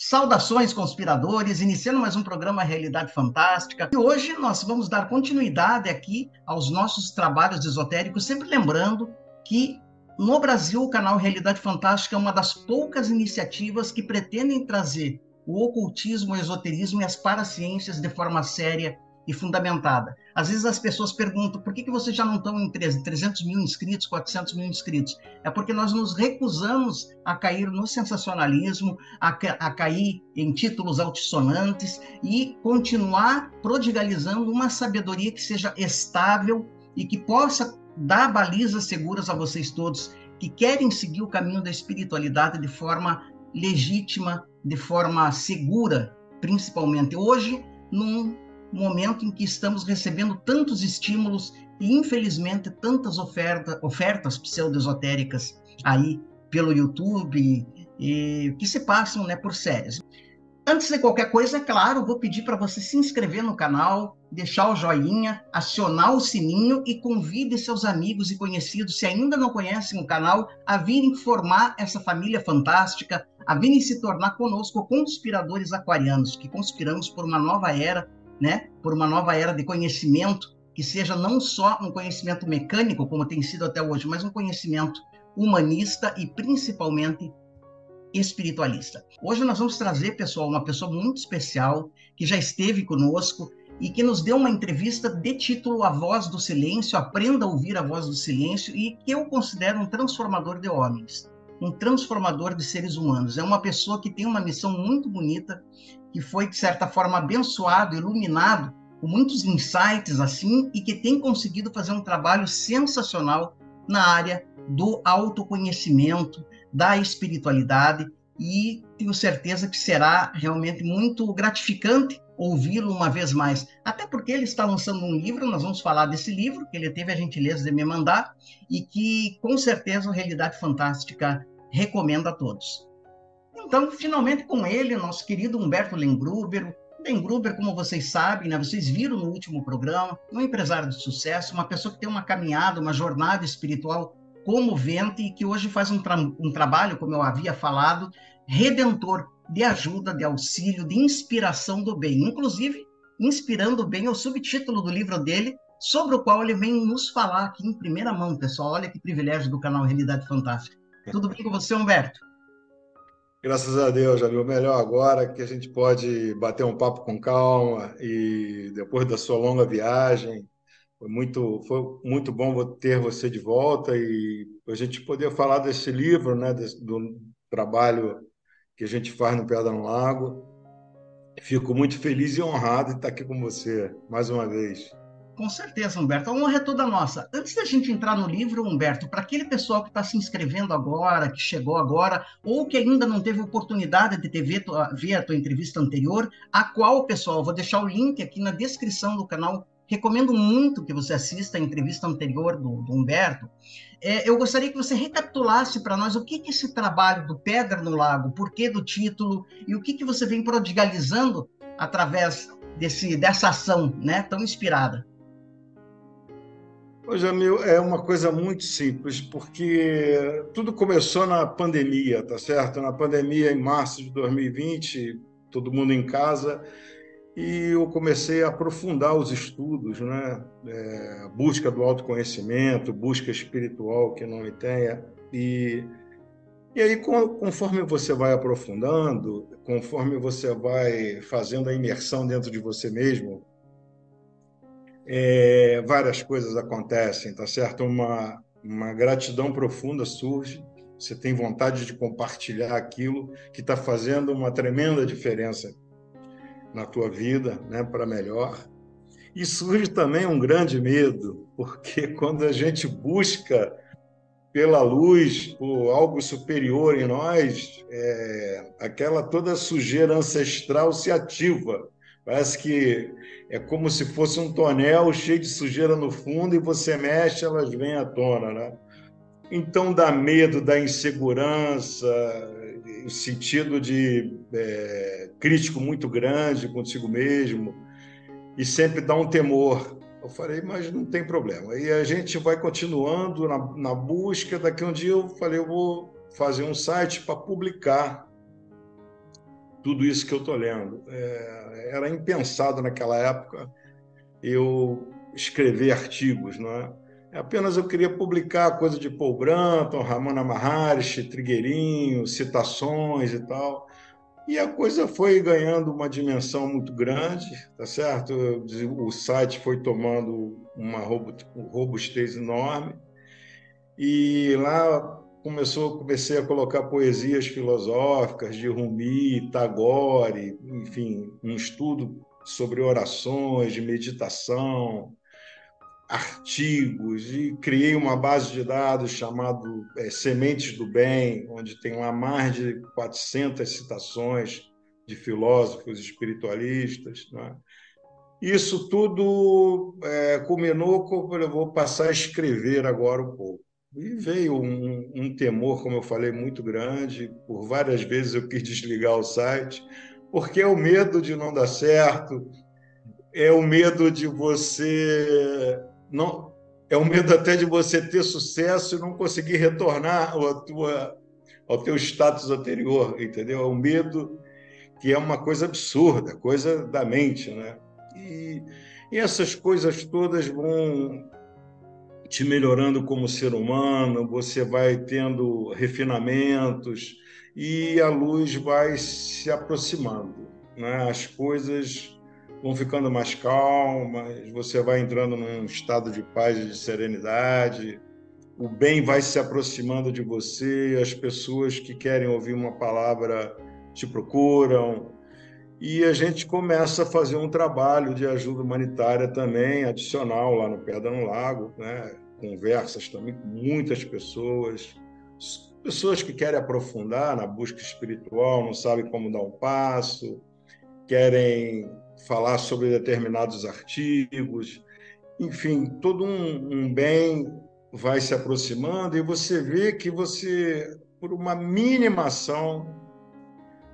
Saudações, conspiradores, iniciando mais um programa Realidade Fantástica. E hoje nós vamos dar continuidade aqui aos nossos trabalhos esotéricos, sempre lembrando que no Brasil o canal Realidade Fantástica é uma das poucas iniciativas que pretendem trazer o ocultismo, o esoterismo e as paraciências de forma séria e fundamentada. Às vezes as pessoas perguntam por que, que vocês já não estão em 300 mil inscritos, 400 mil inscritos? É porque nós nos recusamos a cair no sensacionalismo, a, a cair em títulos altissonantes e continuar prodigalizando uma sabedoria que seja estável e que possa dar balizas seguras a vocês todos que querem seguir o caminho da espiritualidade de forma legítima, de forma segura, principalmente hoje, num momento em que estamos recebendo tantos estímulos e, infelizmente, tantas oferta, ofertas pseudo-esotéricas aí pelo YouTube e que se passam né, por séries. Antes de qualquer coisa, é claro, vou pedir para você se inscrever no canal, deixar o joinha, acionar o sininho e convide seus amigos e conhecidos, se ainda não conhecem o canal, a virem formar essa família fantástica, a virem se tornar conosco conspiradores aquarianos, que conspiramos por uma nova era né, por uma nova era de conhecimento que seja não só um conhecimento mecânico, como tem sido até hoje, mas um conhecimento humanista e principalmente espiritualista. Hoje nós vamos trazer, pessoal, uma pessoa muito especial que já esteve conosco e que nos deu uma entrevista de título A Voz do Silêncio, Aprenda a Ouvir a Voz do Silêncio, e que eu considero um transformador de homens, um transformador de seres humanos. É uma pessoa que tem uma missão muito bonita que foi, de certa forma, abençoado, iluminado, com muitos insights assim, e que tem conseguido fazer um trabalho sensacional na área do autoconhecimento, da espiritualidade, e tenho certeza que será realmente muito gratificante ouvi-lo uma vez mais. Até porque ele está lançando um livro, nós vamos falar desse livro, que ele teve a gentileza de me mandar, e que com certeza Realidade Fantástica recomenda a todos. Então, finalmente com ele, nosso querido Humberto Lengruber. Lengruber, como vocês sabem, né, vocês viram no último programa, um empresário de sucesso, uma pessoa que tem uma caminhada, uma jornada espiritual comovente e que hoje faz um, tra um trabalho, como eu havia falado, redentor, de ajuda, de auxílio, de inspiração do bem. Inclusive, inspirando o bem é o subtítulo do livro dele, sobre o qual ele vem nos falar aqui em primeira mão, pessoal. Olha que privilégio do canal Realidade Fantástica. Tudo bem com você, Humberto? Graças a Deus, viu melhor agora que a gente pode bater um papo com calma e depois da sua longa viagem, foi muito, foi muito bom ter você de volta e a gente poder falar desse livro, né, do trabalho que a gente faz no Pedra no Lago. Fico muito feliz e honrado de estar aqui com você mais uma vez. Com certeza, Humberto. A honra é toda nossa. Antes da gente entrar no livro, Humberto, para aquele pessoal que está se inscrevendo agora, que chegou agora, ou que ainda não teve oportunidade de ter ver, a tua entrevista anterior, a qual, pessoal, vou deixar o link aqui na descrição do canal. Recomendo muito que você assista a entrevista anterior do, do Humberto. É, eu gostaria que você recapitulasse para nós o que, que esse trabalho do Pedra no Lago, por que do título e o que, que você vem prodigalizando através desse, dessa ação né, tão inspirada. Ô, Jamil, é uma coisa muito simples, porque tudo começou na pandemia, tá certo? Na pandemia, em março de 2020, todo mundo em casa, e eu comecei a aprofundar os estudos, né? É, busca do autoconhecimento, busca espiritual que não me tenha. E, e aí, conforme você vai aprofundando, conforme você vai fazendo a imersão dentro de você mesmo, é, várias coisas acontecem, tá certo? Uma, uma gratidão profunda surge, você tem vontade de compartilhar aquilo que está fazendo uma tremenda diferença na tua vida, né, para melhor. E surge também um grande medo, porque quando a gente busca pela luz, por algo superior em nós, é, aquela toda sujeira ancestral se ativa Parece que é como se fosse um tonel cheio de sujeira no fundo e você mexe, elas vêm à tona, né? Então dá medo, dá insegurança, o sentido de é, crítico muito grande consigo mesmo e sempre dá um temor. Eu falei, mas não tem problema. E a gente vai continuando na, na busca. Daqui um dia eu falei, eu vou fazer um site para publicar tudo isso que eu estou lendo. É, era impensado naquela época eu escrever artigos, não é? Apenas eu queria publicar coisa de Paul Branton, Ramona Maharishi, Trigueirinho, citações e tal. E a coisa foi ganhando uma dimensão muito grande, tá certo? O site foi tomando uma robustez enorme. E lá começou, comecei a colocar poesias filosóficas de Rumi, Tagore, enfim, um estudo sobre orações, de meditação, artigos e criei uma base de dados chamado é, Sementes do Bem, onde tem lá mais de 400 citações de filósofos espiritualistas. Né? Isso tudo é, culminou com eu vou passar a escrever agora um pouco. E veio um, um temor, como eu falei, muito grande. Por várias vezes eu quis desligar o site, porque é o medo de não dar certo, é o medo de você não é um medo até de você ter sucesso e não conseguir retornar ao, tua, ao teu status anterior, entendeu? É um medo que é uma coisa absurda, coisa da mente, né? E, e essas coisas todas vão te melhorando como ser humano, você vai tendo refinamentos e a luz vai se aproximando, né? As coisas vão ficando mais calmas, você vai entrando num estado de paz e de serenidade, o bem vai se aproximando de você, as pessoas que querem ouvir uma palavra te procuram, e a gente começa a fazer um trabalho de ajuda humanitária também, adicional, lá no Pedra no Lago, né? conversas também com muitas pessoas, pessoas que querem aprofundar na busca espiritual, não sabem como dar um passo, querem falar sobre determinados artigos, enfim, todo um, um bem vai se aproximando e você vê que você, por uma mínima ação,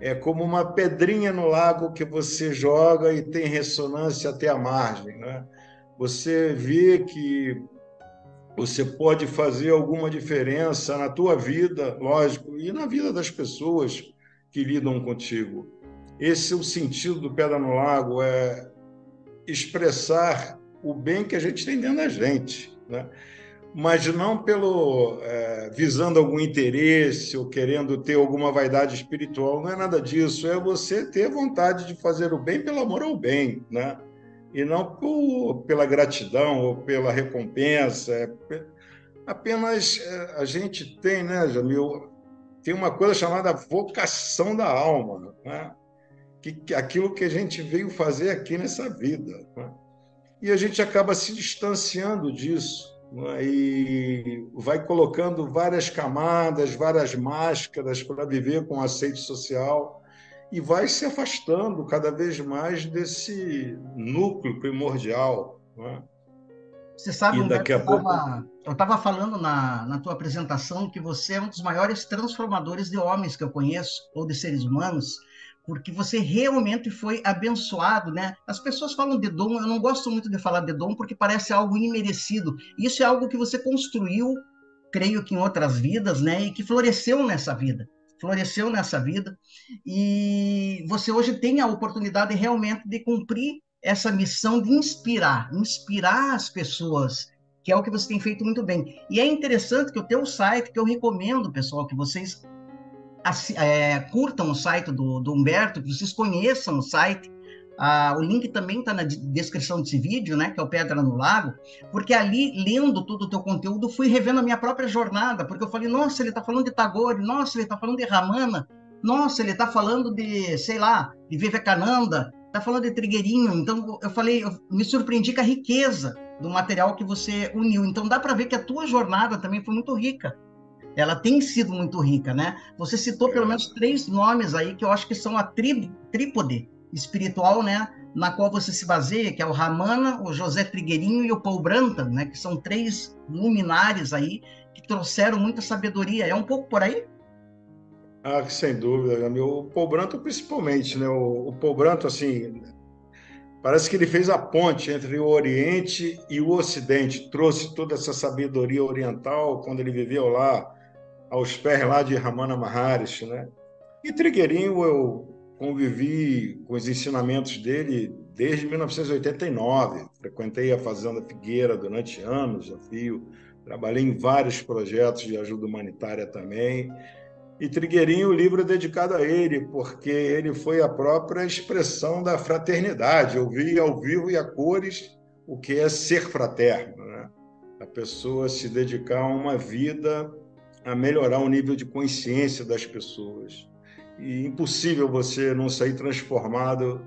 é como uma pedrinha no lago que você joga e tem ressonância até a margem. Né? Você vê que você pode fazer alguma diferença na tua vida, lógico, e na vida das pessoas que lidam contigo. Esse é o sentido do Pedra no Lago, é expressar o bem que a gente tem dentro da gente, né? Mas não pelo é, visando algum interesse ou querendo ter alguma vaidade espiritual, não é nada disso, é você ter vontade de fazer o bem pelo amor ao bem, né? e não por, pela gratidão ou pela recompensa. É, apenas é, a gente tem, né, Jamil, tem uma coisa chamada vocação da alma, né? que, aquilo que a gente veio fazer aqui nessa vida. Né? E a gente acaba se distanciando disso? E vai colocando várias camadas, várias máscaras para viver com aceite social e vai se afastando cada vez mais desse núcleo primordial. Né? Você sabe, e daqui a pouco... eu estava falando na, na tua apresentação que você é um dos maiores transformadores de homens que eu conheço, ou de seres humanos, porque você realmente foi abençoado, né? As pessoas falam de dom, eu não gosto muito de falar de dom porque parece algo imerecido. Isso é algo que você construiu, creio que em outras vidas, né? E que floresceu nessa vida. Floresceu nessa vida. E você hoje tem a oportunidade realmente de cumprir essa missão de inspirar, inspirar as pessoas, que é o que você tem feito muito bem. E é interessante que o teu site, que eu recomendo, pessoal, que vocês é, curtam o site do, do, Humberto, que vocês conheçam o site. Ah, o link também está na descrição desse vídeo, né? Que é o Pedra no Lago, porque ali, lendo todo o teu conteúdo, fui revendo a minha própria jornada, porque eu falei, nossa, ele está falando de Tagore, nossa, ele está falando de Ramana, nossa, ele está falando de, sei lá, de Vivekananda, está falando de Trigueirinho. Então, eu falei, eu me surpreendi com a riqueza do material que você uniu. Então, dá para ver que a tua jornada também foi muito rica ela tem sido muito rica, né? Você citou pelo menos três nomes aí que eu acho que são a tri, trípode espiritual, né? Na qual você se baseia, que é o Ramana, o José Trigueirinho e o Paul Brantam, né? Que são três luminares aí que trouxeram muita sabedoria. É um pouco por aí? Ah, sem dúvida, meu. O Paul Brantam principalmente, né? O, o Paul Brantam, assim, Parece que ele fez a ponte entre o Oriente e o Ocidente, trouxe toda essa sabedoria oriental quando ele viveu lá aos pés lá de Ramana Maharishi, né? E Trigueirinho, eu convivi com os ensinamentos dele desde 1989. Frequentei a Fazenda Figueira durante anos a fio, trabalhei em vários projetos de ajuda humanitária também. E Trigueirinho, o livro é dedicado a ele, porque ele foi a própria expressão da fraternidade. Eu vi ao vivo e a cores o que é ser fraterno. Né? A pessoa se dedicar a uma vida a melhorar o nível de consciência das pessoas. E impossível você não sair transformado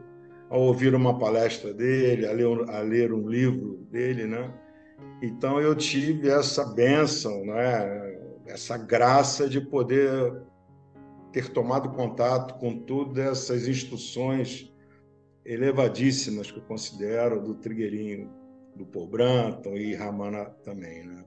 ao ouvir uma palestra dele, a ler, a ler um livro dele, né? Então eu tive essa bênção, né? essa graça de poder ter tomado contato com todas essas instruções elevadíssimas que eu considero do Trigueirinho, do Paul Branton e Ramana também, né?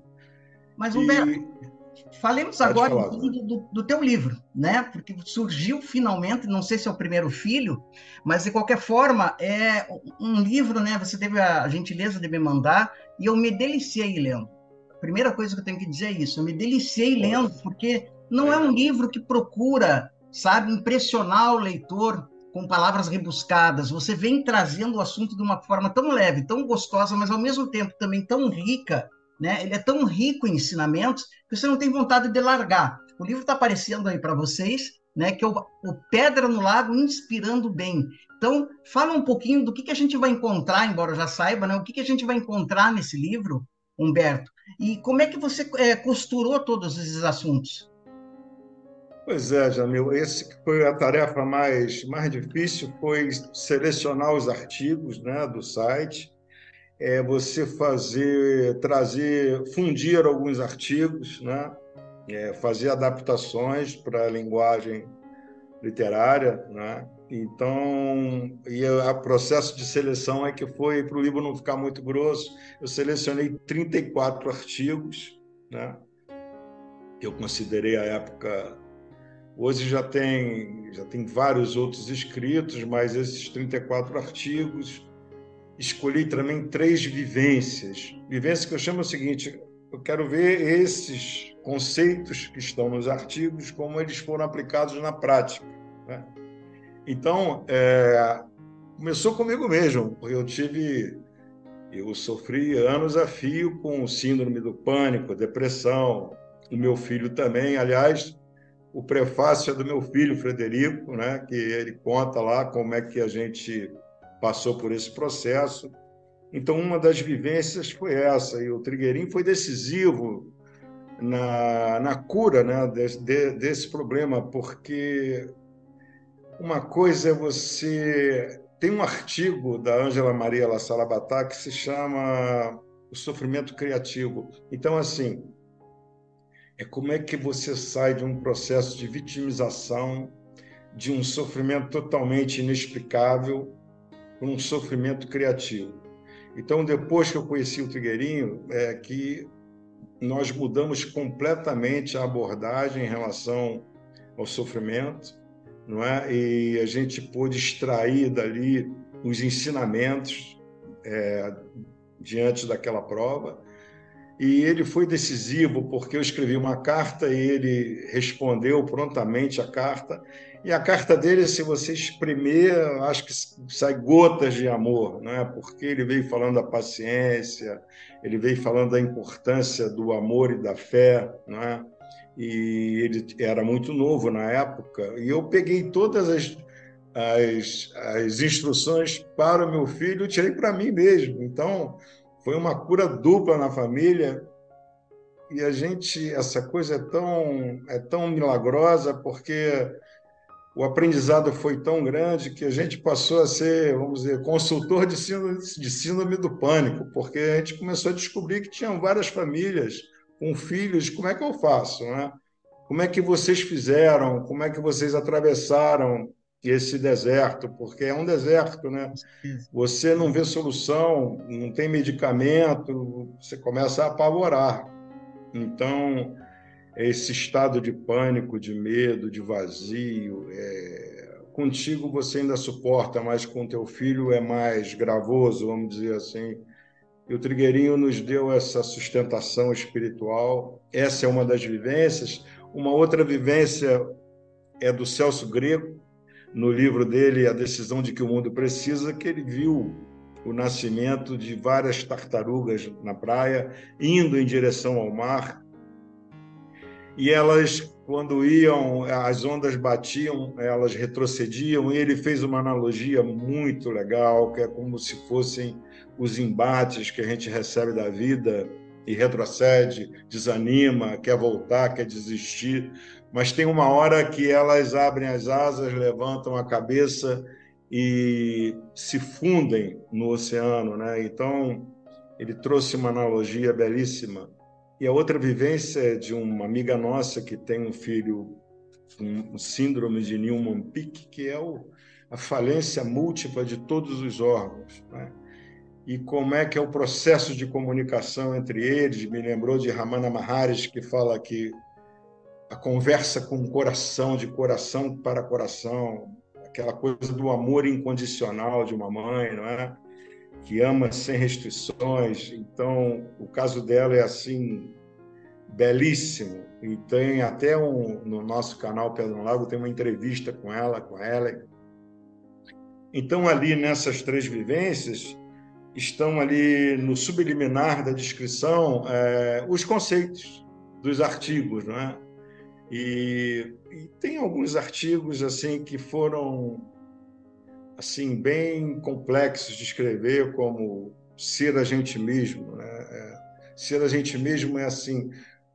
Mas Humberto, e... falemos agora do, do, do, teu livro, né? Porque surgiu finalmente, não sei se é o primeiro filho, mas de qualquer forma é um livro, né? Você teve a gentileza de me mandar e eu me deliciei lendo. Primeira coisa que eu tenho que dizer é isso, eu me deliciei lendo, porque não é um livro que procura, sabe, impressionar o leitor com palavras rebuscadas. Você vem trazendo o assunto de uma forma tão leve, tão gostosa, mas ao mesmo tempo também tão rica, né? Ele é tão rico em ensinamentos que você não tem vontade de largar. O livro está aparecendo aí para vocês, né? Que é o, o, Pedra no Lago Inspirando Bem. Então, fala um pouquinho do que, que a gente vai encontrar, embora eu já saiba, né? O que, que a gente vai encontrar nesse livro, Humberto, e como é que você é, costurou todos esses assuntos? Pois é, Jamil, esse foi a tarefa mais, mais difícil, foi selecionar os artigos né, do site, é você fazer, trazer, fundir alguns artigos, né, é, fazer adaptações para a linguagem literária, né, então, e o processo de seleção é que foi, para o livro não ficar muito grosso, eu selecionei 34 artigos, né? Eu considerei a época. Hoje já tem, já tem vários outros escritos, mas esses 34 artigos. Escolhi também três vivências. Vivência que eu chamo o seguinte: eu quero ver esses conceitos que estão nos artigos, como eles foram aplicados na prática. Né? Então, é, começou comigo mesmo, porque eu tive, eu sofri anos a fio com síndrome do pânico, depressão, o meu filho também, aliás, o prefácio é do meu filho Frederico, né, que ele conta lá como é que a gente passou por esse processo. Então, uma das vivências foi essa, e o Trigueirinho foi decisivo na, na cura né, desse, desse problema, porque uma coisa é você. Tem um artigo da Ângela Maria La Salabatá que se chama O Sofrimento Criativo. Então, assim, é como é que você sai de um processo de vitimização, de um sofrimento totalmente inexplicável, para um sofrimento criativo. Então, depois que eu conheci o Trigueirinho, é que nós mudamos completamente a abordagem em relação ao sofrimento não é? E a gente pôde extrair dali os ensinamentos é, diante daquela prova. E ele foi decisivo porque eu escrevi uma carta e ele respondeu prontamente a carta. E a carta dele, se você espremer, acho que sai gotas de amor, não é? Porque ele veio falando da paciência, ele veio falando da importância do amor e da fé, não é? e ele era muito novo na época, e eu peguei todas as, as, as instruções para o meu filho e tirei para mim mesmo. Então, foi uma cura dupla na família, e a gente, essa coisa é tão, é tão milagrosa, porque o aprendizado foi tão grande que a gente passou a ser, vamos dizer, consultor de síndrome, de síndrome do pânico, porque a gente começou a descobrir que tinham várias famílias com filhos, como é que eu faço? Né? Como é que vocês fizeram? Como é que vocês atravessaram esse deserto? Porque é um deserto, né? Você não vê solução, não tem medicamento, você começa a apavorar. Então, esse estado de pânico, de medo, de vazio, é... contigo você ainda suporta, mas com teu filho é mais gravoso, vamos dizer assim. E o Trigueirinho nos deu essa sustentação espiritual. Essa é uma das vivências. Uma outra vivência é do Celso Grego, no livro dele A Decisão de que o Mundo Precisa, que ele viu o nascimento de várias tartarugas na praia, indo em direção ao mar. E elas, quando iam, as ondas batiam, elas retrocediam, e ele fez uma analogia muito legal, que é como se fossem os embates que a gente recebe da vida e retrocede, desanima, quer voltar, quer desistir, mas tem uma hora que elas abrem as asas, levantam a cabeça e se fundem no oceano, né? Então, ele trouxe uma analogia belíssima. E a outra vivência é de uma amiga nossa que tem um filho com síndrome de Newman-Peak, que é o, a falência múltipla de todos os órgãos, né? E como é que é o processo de comunicação entre eles? Me lembrou de Ramana Maharis, que fala que a conversa com o coração, de coração para coração, aquela coisa do amor incondicional de uma mãe, não é? Que ama sem restrições. Então, o caso dela é assim belíssimo. E tem até um no nosso canal Pedro Lago tem uma entrevista com ela, com ela. Então, ali nessas três vivências estão ali no subliminar da descrição é, os conceitos dos artigos, não é? E, e, tem alguns artigos assim que foram assim bem complexos de escrever, como ser a gente mesmo. Né? É, ser a gente mesmo é assim,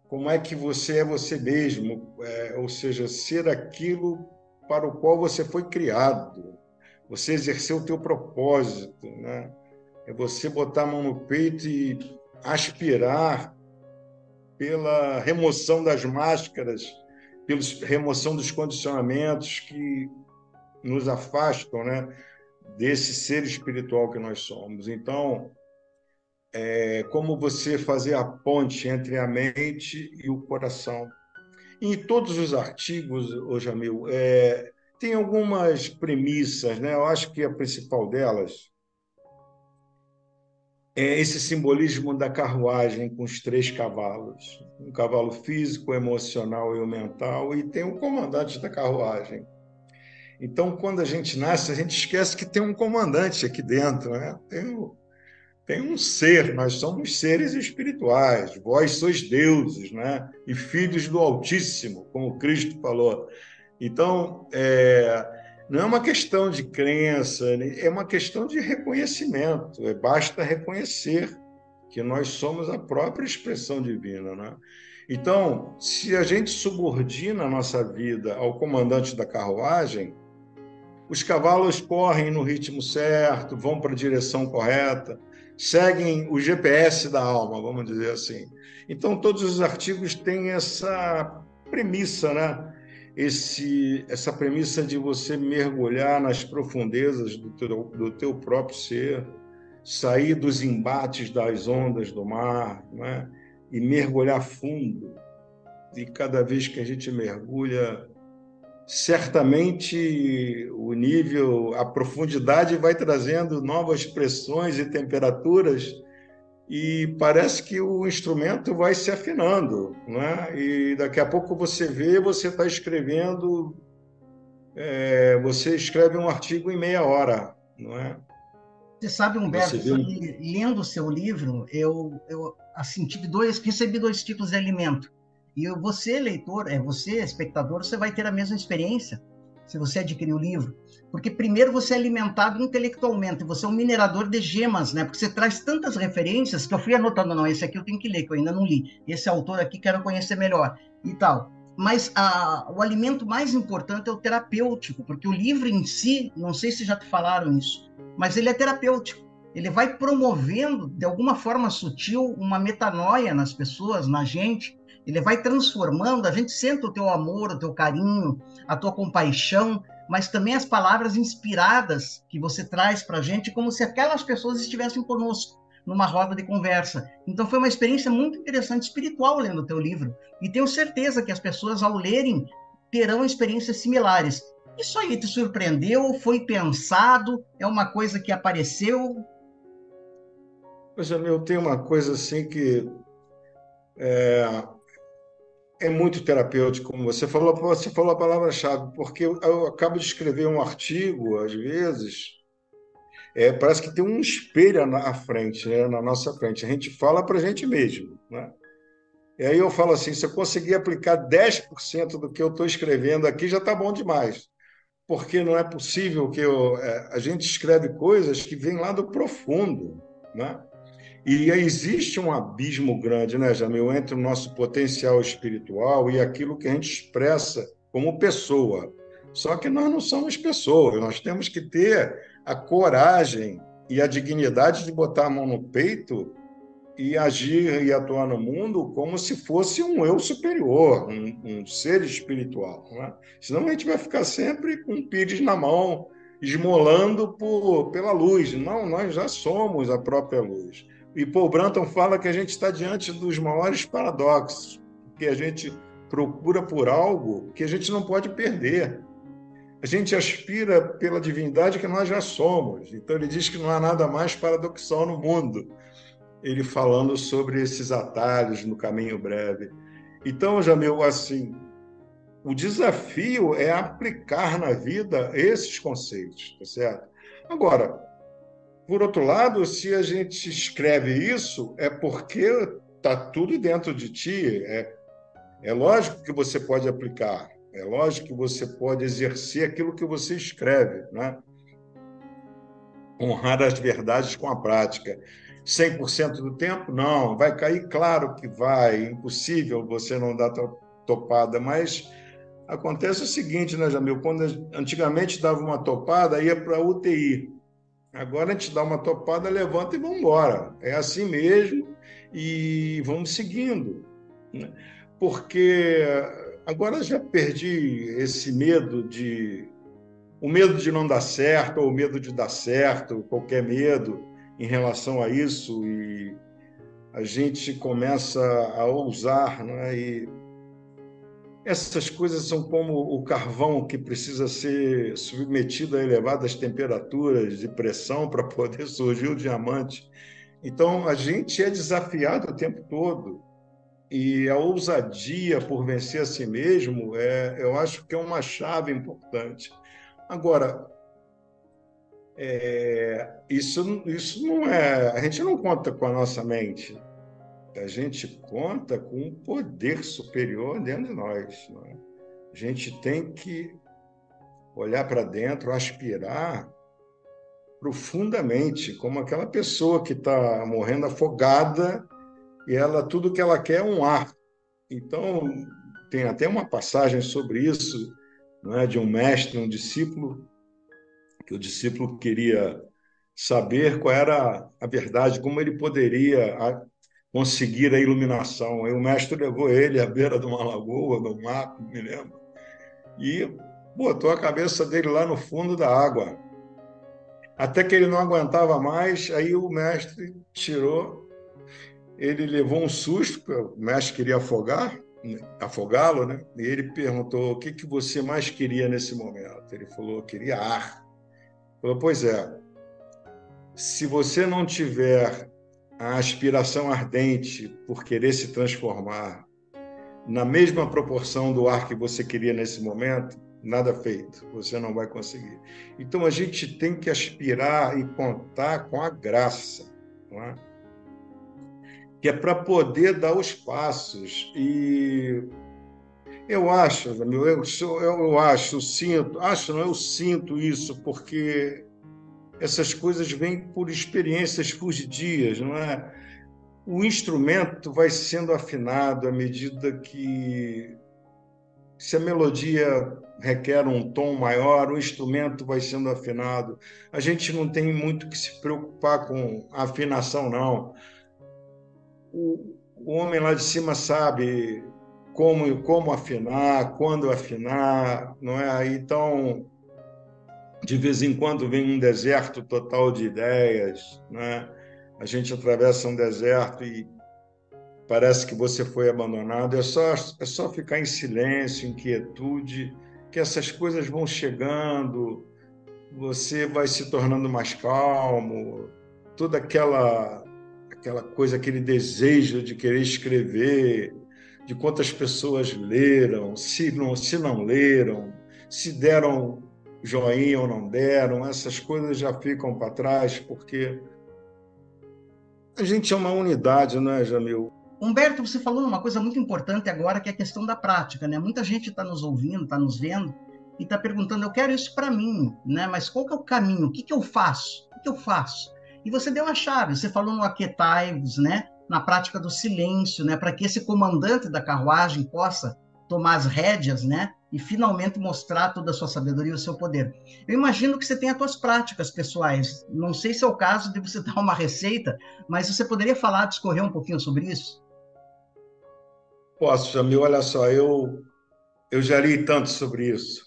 como é que você é você mesmo, é, ou seja, ser aquilo para o qual você foi criado, você exercer o teu propósito, né? É você botar a mão no peito e aspirar pela remoção das máscaras pela remoção dos condicionamentos que nos afastam né, desse ser espiritual que nós somos. Então, é, como você fazer a ponte entre a mente e o coração. Em todos os artigos, ô Jamil, é, tem algumas premissas, né? eu acho que a principal delas é esse simbolismo da carruagem com os três cavalos, um cavalo físico, emocional e o mental, e tem o comandante da carruagem. Então, quando a gente nasce, a gente esquece que tem um comandante aqui dentro, né? Tem, tem um ser, nós somos seres espirituais, vós sois deuses, né? E filhos do Altíssimo, como Cristo falou. Então, é, não é uma questão de crença, né? é uma questão de reconhecimento. É, basta reconhecer que nós somos a própria expressão divina. Né? Então, se a gente subordina a nossa vida ao comandante da carruagem, os cavalos correm no ritmo certo, vão para a direção correta, seguem o GPS da alma, vamos dizer assim. Então, todos os artigos têm essa premissa, né? esse, essa premissa de você mergulhar nas profundezas do teu, do teu próprio ser, sair dos embates das ondas do mar, né? e mergulhar fundo. E cada vez que a gente mergulha, certamente o nível, a profundidade vai trazendo novas pressões e temperaturas e parece que o instrumento vai se afinando, né? E daqui a pouco você vê, você está escrevendo, é, você escreve um artigo em meia hora, não é? Você sabe, Humberto, você lendo o seu livro, eu, eu assim, tive dois, recebi dois tipos de alimento. E você, leitor, é você, espectador, você vai ter a mesma experiência se você adquirir o livro. Porque primeiro você é alimentado intelectualmente, você é um minerador de gemas, né? Porque você traz tantas referências que eu fui anotando, não, esse aqui eu tenho que ler, que eu ainda não li. Esse autor aqui quero conhecer melhor e tal. Mas a, o alimento mais importante é o terapêutico, porque o livro em si, não sei se já te falaram isso, mas ele é terapêutico. Ele vai promovendo, de alguma forma sutil, uma metanoia nas pessoas, na gente, ele vai transformando, a gente sente o teu amor, o teu carinho, a tua compaixão, mas também as palavras inspiradas que você traz para a gente, como se aquelas pessoas estivessem conosco numa roda de conversa. Então foi uma experiência muito interessante espiritual lendo o teu livro. E tenho certeza que as pessoas, ao lerem, terão experiências similares. Isso aí te surpreendeu? Foi pensado? É uma coisa que apareceu? Pois é, eu tenho uma coisa assim que é, é muito terapêutico, como você falou, você falou a palavra-chave, porque eu acabo de escrever um artigo, às vezes, é, parece que tem um espelho na frente, né, na nossa frente. A gente fala para a gente mesmo. Né? E aí eu falo assim: se eu conseguir aplicar 10% do que eu estou escrevendo aqui, já está bom demais. Porque não é possível que eu, é, a gente escreve coisas que vêm lá do profundo. Né? E existe um abismo grande, né, Jamil, entre o nosso potencial espiritual e aquilo que a gente expressa como pessoa. Só que nós não somos pessoas, nós temos que ter a coragem e a dignidade de botar a mão no peito e agir e atuar no mundo como se fosse um eu superior, um, um ser espiritual. Né? Senão a gente vai ficar sempre com o pires na mão, esmolando por, pela luz. Não, nós já somos a própria luz. E Paul Branton fala que a gente está diante dos maiores paradoxos, que a gente procura por algo que a gente não pode perder. A gente aspira pela divindade que nós já somos. Então ele diz que não há nada mais paradoxal no mundo. Ele falando sobre esses atalhos no caminho breve. Então, Jamil, assim, o desafio é aplicar na vida esses conceitos, tá certo? Agora, por outro lado, se a gente escreve isso, é porque está tudo dentro de ti. É, é lógico que você pode aplicar, é lógico que você pode exercer aquilo que você escreve, né? honrar as verdades com a prática. 100% do tempo? Não, vai cair, claro que vai, impossível você não dar topada, mas acontece o seguinte, né, Jamil? Quando antigamente dava uma topada, ia para a UTI. Agora a gente dá uma topada, levanta e vamos embora. É assim mesmo e vamos seguindo. Né? Porque agora já perdi esse medo de. O medo de não dar certo, ou o medo de dar certo, qualquer medo em relação a isso, e a gente começa a ousar, né? e essas coisas são como o carvão que precisa ser submetido a elevadas temperaturas de pressão para poder surgir o diamante. Então, a gente é desafiado o tempo todo. E a ousadia por vencer a si mesmo, é, eu acho que é uma chave importante. Agora, é, isso, isso não é. A gente não conta com a nossa mente a gente conta com um poder superior dentro de nós. É? A gente tem que olhar para dentro, aspirar profundamente, como aquela pessoa que está morrendo afogada e ela tudo que ela quer é um ar. Então tem até uma passagem sobre isso, não é, de um mestre, um discípulo, que o discípulo queria saber qual era a verdade, como ele poderia conseguir a iluminação. Aí o mestre levou ele à beira de uma lagoa, do mar, me lembro, e botou a cabeça dele lá no fundo da água. Até que ele não aguentava mais, aí o mestre tirou, ele levou um susto, o mestre queria afogar, afogá-lo, né? E ele perguntou: "O que que você mais queria nesse momento?" Ele falou: "Queria ar." Ele falou: "Pois é. Se você não tiver a aspiração ardente por querer se transformar na mesma proporção do ar que você queria nesse momento, nada feito, você não vai conseguir. Então a gente tem que aspirar e contar com a graça, é? que é para poder dar os passos. E eu acho, eu, eu, eu acho, sinto, acho não, eu sinto isso, porque essas coisas vêm por experiências fugidias, não é? O instrumento vai sendo afinado à medida que, se a melodia requer um tom maior, o instrumento vai sendo afinado. A gente não tem muito que se preocupar com a afinação, não. O, o homem lá de cima sabe como, como afinar, quando afinar, não é? Então, de vez em quando vem um deserto total de ideias, né? A gente atravessa um deserto e parece que você foi abandonado. É só é só ficar em silêncio, em quietude, que essas coisas vão chegando. Você vai se tornando mais calmo. Toda aquela aquela coisa, aquele desejo de querer escrever, de quantas pessoas leram, se não, se não leram, se deram joinha ou não deram, essas coisas já ficam para trás, porque a gente é uma unidade, não é, Jamil? Humberto, você falou uma coisa muito importante agora, que é a questão da prática, né? Muita gente está nos ouvindo, está nos vendo e está perguntando: eu quero isso para mim, né? Mas qual que é o caminho? O que, que eu faço? O que, que eu faço? E você deu a chave. Você falou no aquietai-vos, né? Na prática do silêncio, né? Para que esse comandante da carruagem possa tomar as rédeas, né? E finalmente mostrar toda a sua sabedoria e o seu poder. Eu imagino que você tem as suas práticas pessoais. Não sei se é o caso de você dar uma receita, mas você poderia falar, discorrer um pouquinho sobre isso? Posso, Jamil. Olha só, eu, eu já li tanto sobre isso,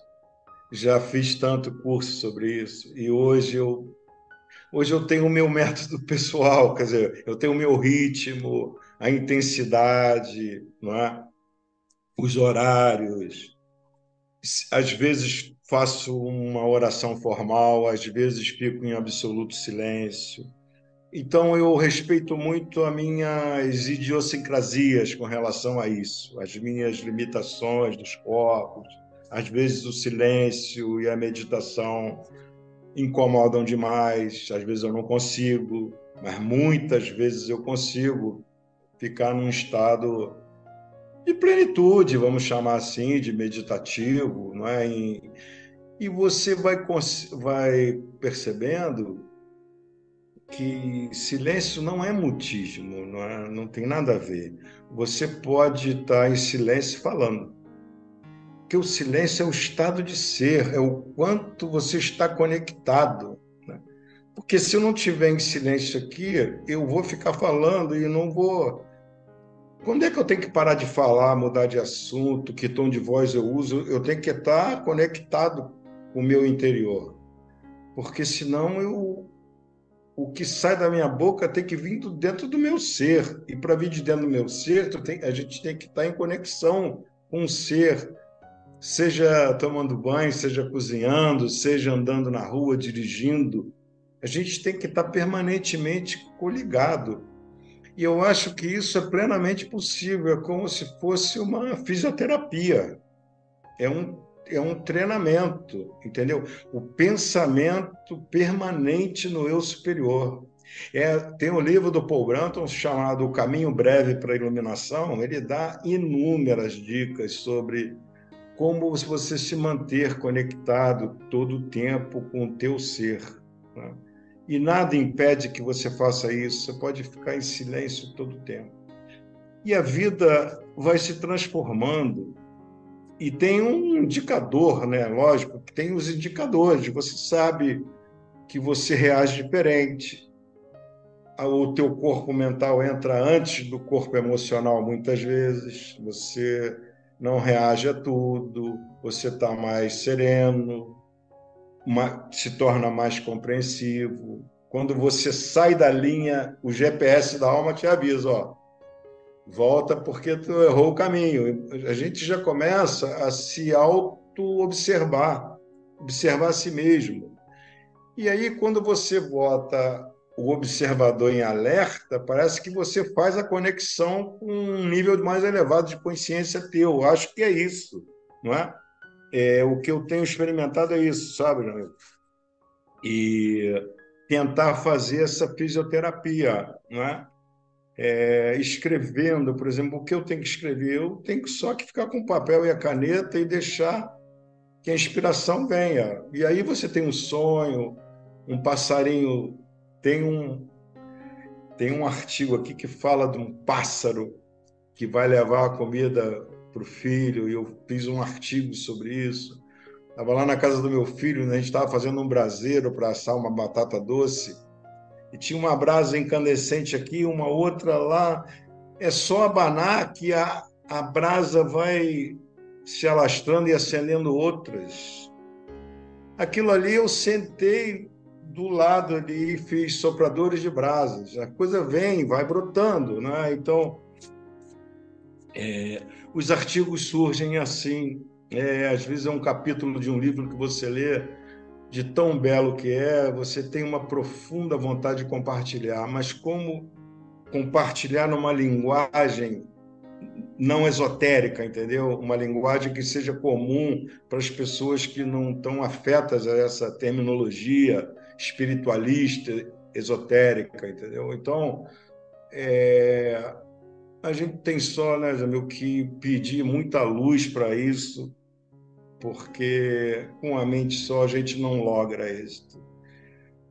já fiz tanto curso sobre isso, e hoje eu, hoje eu tenho o meu método pessoal, quer dizer, eu tenho o meu ritmo, a intensidade, não é? os horários. Às vezes faço uma oração formal, às vezes fico em absoluto silêncio. Então eu respeito muito as minhas idiosincrasias com relação a isso, as minhas limitações dos corpos. Às vezes o silêncio e a meditação incomodam demais, às vezes eu não consigo, mas muitas vezes eu consigo ficar num estado de plenitude, vamos chamar assim, de meditativo, não é? E, você vai, vai percebendo que silêncio não é mutismo, não, é, não tem nada a ver. Você pode estar em silêncio falando. Que o silêncio é o estado de ser, é o quanto você está conectado. Né? Porque se eu não tiver em silêncio aqui, eu vou ficar falando e não vou quando é que eu tenho que parar de falar, mudar de assunto, que tom de voz eu uso? Eu tenho que estar conectado com o meu interior. Porque senão eu o que sai da minha boca tem que vir dentro do meu ser. E para vir de dentro do meu ser, tem, a gente tem que estar em conexão com o ser, seja tomando banho, seja cozinhando, seja andando na rua, dirigindo. A gente tem que estar permanentemente coligado. E eu acho que isso é plenamente possível, é como se fosse uma fisioterapia. É um, é um treinamento, entendeu? O pensamento permanente no eu superior. É, tem um livro do Paul Branton chamado O Caminho Breve para a Iluminação, ele dá inúmeras dicas sobre como você se manter conectado todo o tempo com o teu ser. Né? E nada impede que você faça isso. Você pode ficar em silêncio todo o tempo. E a vida vai se transformando. E tem um indicador, né? Lógico que tem os indicadores. Você sabe que você reage diferente. O teu corpo mental entra antes do corpo emocional muitas vezes. Você não reage a tudo. Você está mais sereno, se torna mais compreensivo. Quando você sai da linha, o GPS da alma te avisa, ó, volta porque tu errou o caminho. A gente já começa a se auto-observar, observar a si mesmo. E aí, quando você bota o observador em alerta, parece que você faz a conexão com um nível mais elevado de consciência teu. Acho que é isso, não é? É, o que eu tenho experimentado é isso, sabe, Jamil? E tentar fazer essa fisioterapia, é? é? escrevendo, por exemplo, o que eu tenho que escrever? Eu tenho só que ficar com o papel e a caneta e deixar que a inspiração venha. E aí você tem um sonho, um passarinho, tem um tem um artigo aqui que fala de um pássaro que vai levar a comida para o filho, e eu fiz um artigo sobre isso. Estava lá na casa do meu filho, né? a gente estava fazendo um braseiro para assar uma batata doce, e tinha uma brasa incandescente aqui, uma outra lá. É só abanar que a, a brasa vai se alastrando e acendendo outras. Aquilo ali eu sentei do lado ali e fiz sopradores de brasas. A coisa vem, vai brotando, né? Então, é, os artigos surgem assim. É, às vezes é um capítulo de um livro que você lê, de tão belo que é, você tem uma profunda vontade de compartilhar, mas como compartilhar numa linguagem não esotérica, entendeu? Uma linguagem que seja comum para as pessoas que não estão afetas a essa terminologia espiritualista, esotérica, entendeu? Então, é, a gente tem só, né, Jamil, que pedir muita luz para isso, porque com a mente só a gente não logra êxito.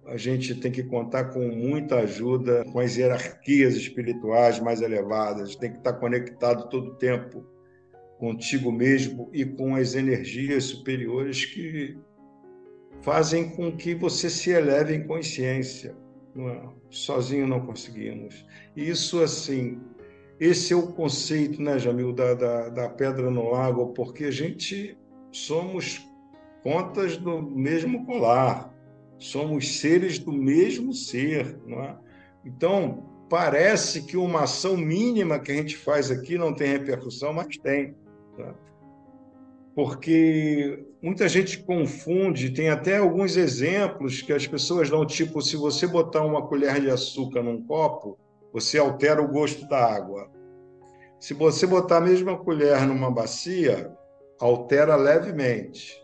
A gente tem que contar com muita ajuda, com as hierarquias espirituais mais elevadas, tem que estar conectado todo o tempo contigo mesmo e com as energias superiores que fazem com que você se eleve em consciência. Não é? Sozinho não conseguimos. Isso, assim, esse é o conceito, né, Jamil, da, da, da pedra no lago, porque a gente somos contas do mesmo colar, somos seres do mesmo ser, não é? Então, parece que uma ação mínima que a gente faz aqui não tem repercussão, mas tem. Tá? Porque muita gente confunde, tem até alguns exemplos que as pessoas dão, tipo, se você botar uma colher de açúcar num copo, você altera o gosto da água. Se você botar a mesma colher numa bacia, altera levemente.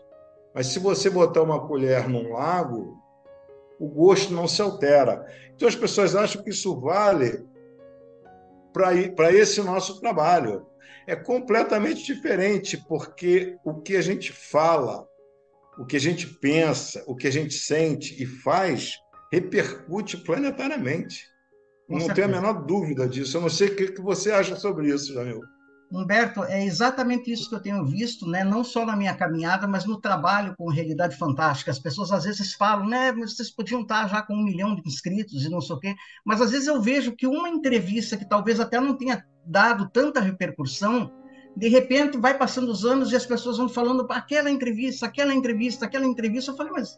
Mas se você botar uma colher num lago, o gosto não se altera. Então as pessoas acham que isso vale para esse nosso trabalho. É completamente diferente, porque o que a gente fala, o que a gente pensa, o que a gente sente e faz repercute planetariamente. Com não certeza. tenho a menor dúvida disso. Eu não sei o que você acha sobre isso, Jamil. Humberto, é exatamente isso que eu tenho visto, né? não só na minha caminhada, mas no trabalho com Realidade Fantástica. As pessoas às vezes falam, né, vocês podiam estar já com um milhão de inscritos e não sei o quê, mas às vezes eu vejo que uma entrevista que talvez até não tenha dado tanta repercussão, de repente vai passando os anos e as pessoas vão falando aquela entrevista, aquela entrevista, aquela entrevista. Eu falei, mas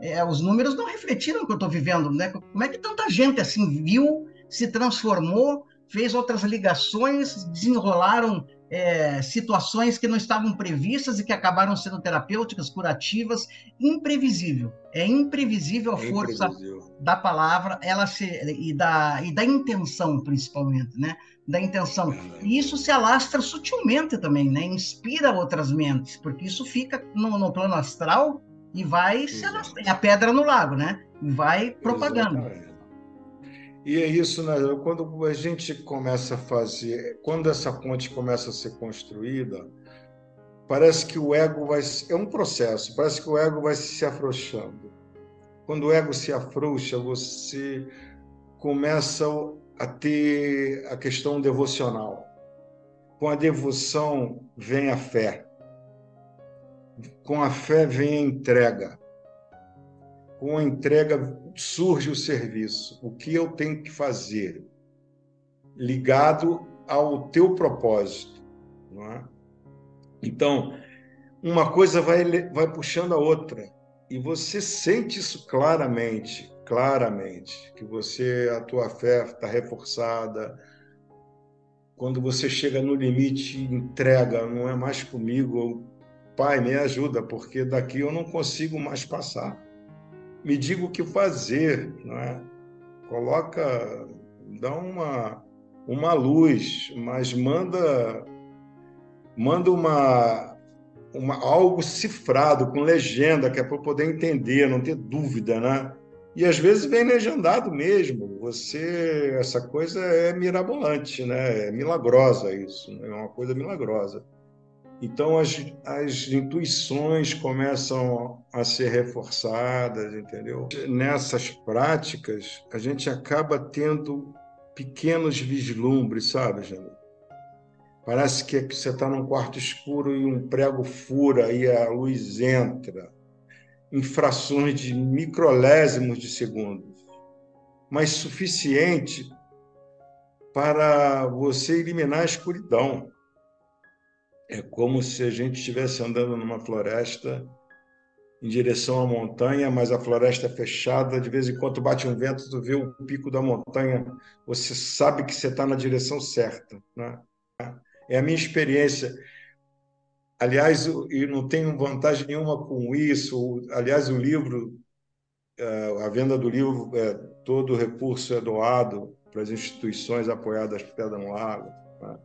é, os números não refletiram o que eu estou vivendo, né? Como é que tanta gente assim viu, se transformou, fez outras ligações, desenrolaram é, situações que não estavam previstas e que acabaram sendo terapêuticas, curativas, imprevisível. É imprevisível a é força imprevisível. da palavra, ela se, e da e da intenção principalmente, né? Da intenção. E isso se alastra sutilmente também, né? Inspira outras mentes, porque isso fica no, no plano astral e vai se alastrar. É a pedra no lago, né? E vai propagando. Exatamente. E é isso, né? quando a gente começa a fazer, quando essa ponte começa a ser construída, parece que o ego vai. É um processo, parece que o ego vai se afrouxando. Quando o ego se afrouxa, você começa a ter a questão devocional. Com a devoção vem a fé. Com a fé vem a entrega com a entrega surge o serviço. O que eu tenho que fazer? Ligado ao teu propósito. Não é? Então, uma coisa vai, vai puxando a outra. E você sente isso claramente, claramente, que você, a tua fé está reforçada. Quando você chega no limite, entrega, não é mais comigo, Pai, me ajuda, porque daqui eu não consigo mais passar me diga o que fazer, não é? Coloca, dá uma uma luz, mas manda manda uma, uma algo cifrado com legenda que é para poder entender, não ter dúvida, né? E às vezes vem legendado mesmo. Você essa coisa é mirabolante, né? É milagrosa isso, é uma coisa milagrosa. Então as, as intuições começam a ser reforçadas, entendeu? Nessas práticas, a gente acaba tendo pequenos vislumbres, sabe, Jânio? Parece que você está num quarto escuro e um prego fura e a luz entra em frações de microlésimos de segundos, mas suficiente para você eliminar a escuridão. É como se a gente estivesse andando numa floresta em direção à montanha, mas a floresta é fechada, de vez em quando bate um vento, tu vê o pico da montanha, você sabe que você está na direção certa. Né? É a minha experiência. Aliás, eu não tenho vantagem nenhuma com isso. Aliás, o livro, é, a venda do livro, é, todo o recurso é doado para as instituições apoiadas Pedra no Lago. Né?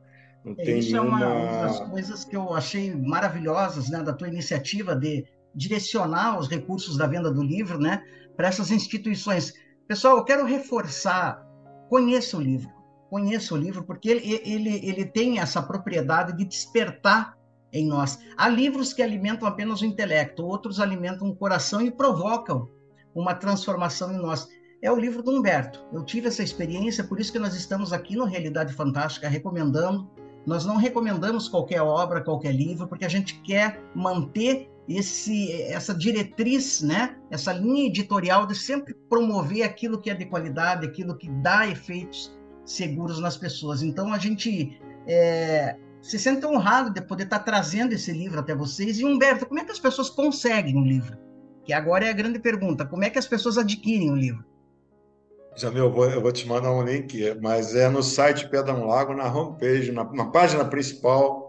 Não é, tem isso nenhuma... é uma, uma das coisas que eu achei maravilhosas né, da tua iniciativa de direcionar os recursos da venda do livro né, para essas instituições. Pessoal, eu quero reforçar, conheça o livro, conheça o livro, porque ele, ele, ele tem essa propriedade de despertar em nós. Há livros que alimentam apenas o intelecto, outros alimentam o coração e provocam uma transformação em nós. É o livro do Humberto. Eu tive essa experiência, por isso que nós estamos aqui no Realidade Fantástica recomendando. Nós não recomendamos qualquer obra, qualquer livro, porque a gente quer manter esse, essa diretriz, né? essa linha editorial de sempre promover aquilo que é de qualidade, aquilo que dá efeitos seguros nas pessoas. Então a gente é, se sente honrado de poder estar trazendo esse livro até vocês. E Humberto, como é que as pessoas conseguem o livro? Que agora é a grande pergunta: como é que as pessoas adquirem o livro? Jamil, eu vou, eu vou te mandar um link, mas é no site Pedra Lago, na homepage, na, na página principal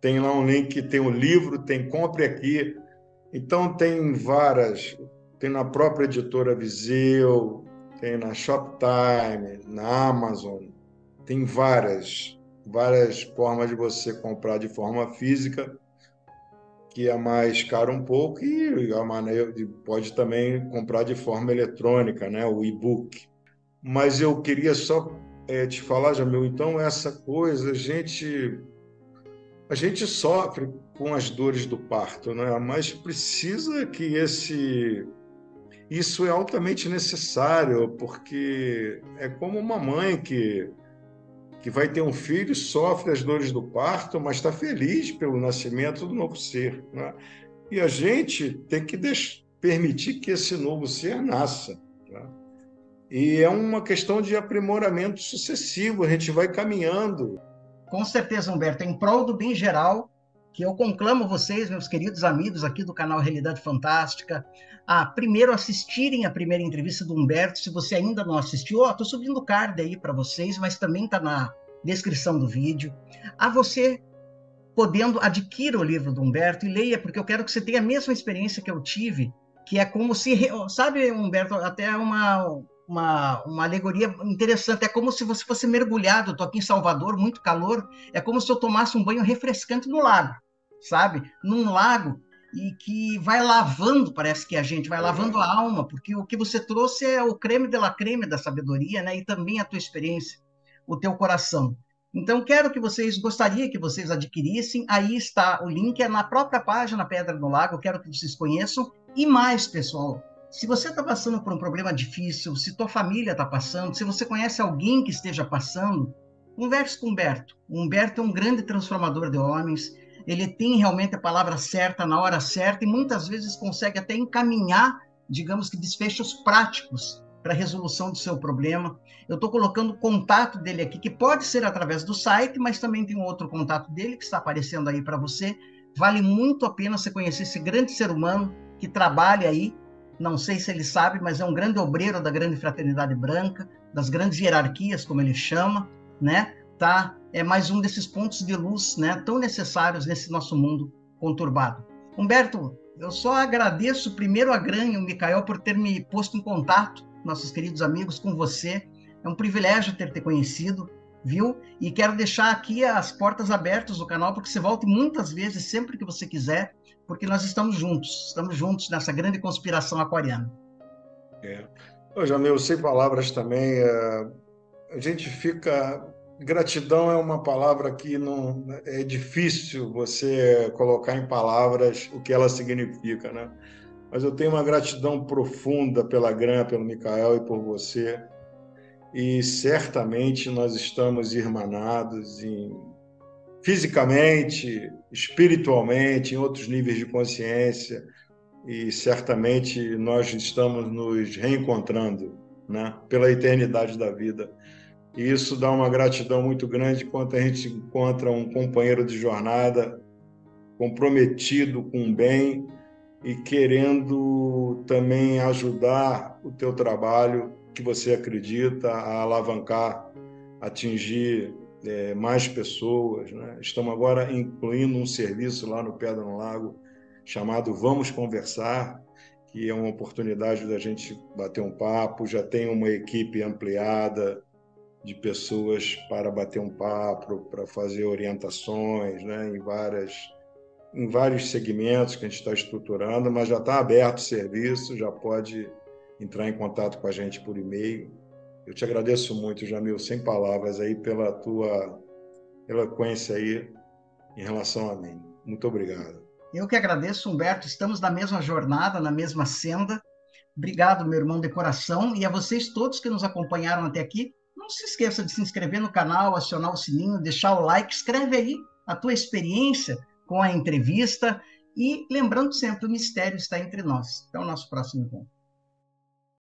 tem lá um link, tem o um livro, tem compre aqui. Então tem várias, tem na própria editora Viseu, tem na Shoptime, na Amazon, tem várias, várias formas de você comprar de forma física, que é mais caro um pouco, e a maneira de, pode também comprar de forma eletrônica, né, o e-book. Mas eu queria só é, te falar, Jamil, então essa coisa, a gente a gente sofre com as dores do parto, né? mas precisa que esse. Isso é altamente necessário, porque é como uma mãe que, que vai ter um filho, sofre as dores do parto, mas está feliz pelo nascimento do novo ser. Né? E a gente tem que permitir que esse novo ser nasça. Né? E é uma questão de aprimoramento sucessivo, a gente vai caminhando com certeza, Humberto, em prol do bem geral, que eu conclamo vocês, meus queridos amigos aqui do canal Realidade Fantástica, a primeiro assistirem a primeira entrevista do Humberto. Se você ainda não assistiu, ó, tô subindo o card aí para vocês, mas também está na descrição do vídeo. A você podendo adquirir o livro do Humberto e leia, porque eu quero que você tenha a mesma experiência que eu tive, que é como se, sabe, Humberto, até uma uma, uma alegoria interessante. É como se você fosse mergulhado. Estou aqui em Salvador, muito calor. É como se eu tomasse um banho refrescante no lago, sabe? Num lago e que vai lavando, parece que a gente vai lavando a alma, porque o que você trouxe é o creme de la creme da sabedoria, né? E também a tua experiência, o teu coração. Então, quero que vocês, gostaria que vocês adquirissem. Aí está o link, é na própria página Pedra no Lago. Quero que vocês conheçam. E mais, pessoal, se você está passando por um problema difícil, se tua família está passando, se você conhece alguém que esteja passando, converse com Humberto. O Humberto é um grande transformador de homens. Ele tem realmente a palavra certa na hora certa e muitas vezes consegue até encaminhar, digamos que desfechos práticos para a resolução do seu problema. Eu estou colocando o contato dele aqui, que pode ser através do site, mas também tem um outro contato dele que está aparecendo aí para você. Vale muito a pena você conhecer esse grande ser humano que trabalha aí não sei se ele sabe, mas é um grande obreiro da grande fraternidade branca, das grandes hierarquias, como ele chama, né? Tá? É mais um desses pontos de luz, né, tão necessários nesse nosso mundo conturbado. Humberto, eu só agradeço primeiro a Gran e o Micael por ter me posto em contato, nossos queridos amigos, com você. É um privilégio ter te conhecido, viu? E quero deixar aqui as portas abertas do canal, porque você volte muitas vezes, sempre que você quiser, porque nós estamos juntos, estamos juntos nessa grande conspiração aquariana. É. Ô, Jamil, sem palavras também, é... a gente fica. Gratidão é uma palavra que não é difícil você colocar em palavras o que ela significa, né? Mas eu tenho uma gratidão profunda pela Gran, pelo Micael e por você. E certamente nós estamos irmanados em fisicamente, espiritualmente, em outros níveis de consciência, e certamente nós estamos nos reencontrando né, pela eternidade da vida. E isso dá uma gratidão muito grande quando a gente encontra um companheiro de jornada comprometido com o bem e querendo também ajudar o teu trabalho que você acredita a alavancar, atingir é, mais pessoas. Né? Estamos agora incluindo um serviço lá no Pedra no Lago chamado Vamos Conversar, que é uma oportunidade da gente bater um papo. Já tem uma equipe ampliada de pessoas para bater um papo, para fazer orientações, né, em várias em vários segmentos que a gente está estruturando, mas já está aberto o serviço, já pode entrar em contato com a gente por e-mail. Eu te agradeço muito, Jamil, sem palavras aí pela tua eloquência aí em relação a mim. Muito obrigado. Eu que agradeço, Humberto. Estamos na mesma jornada, na mesma senda. Obrigado, meu irmão de coração, e a vocês todos que nos acompanharam até aqui. Não se esqueça de se inscrever no canal, acionar o sininho, deixar o like, escreve aí a tua experiência com a entrevista e lembrando sempre, o mistério está entre nós. Até o nosso próximo encontro.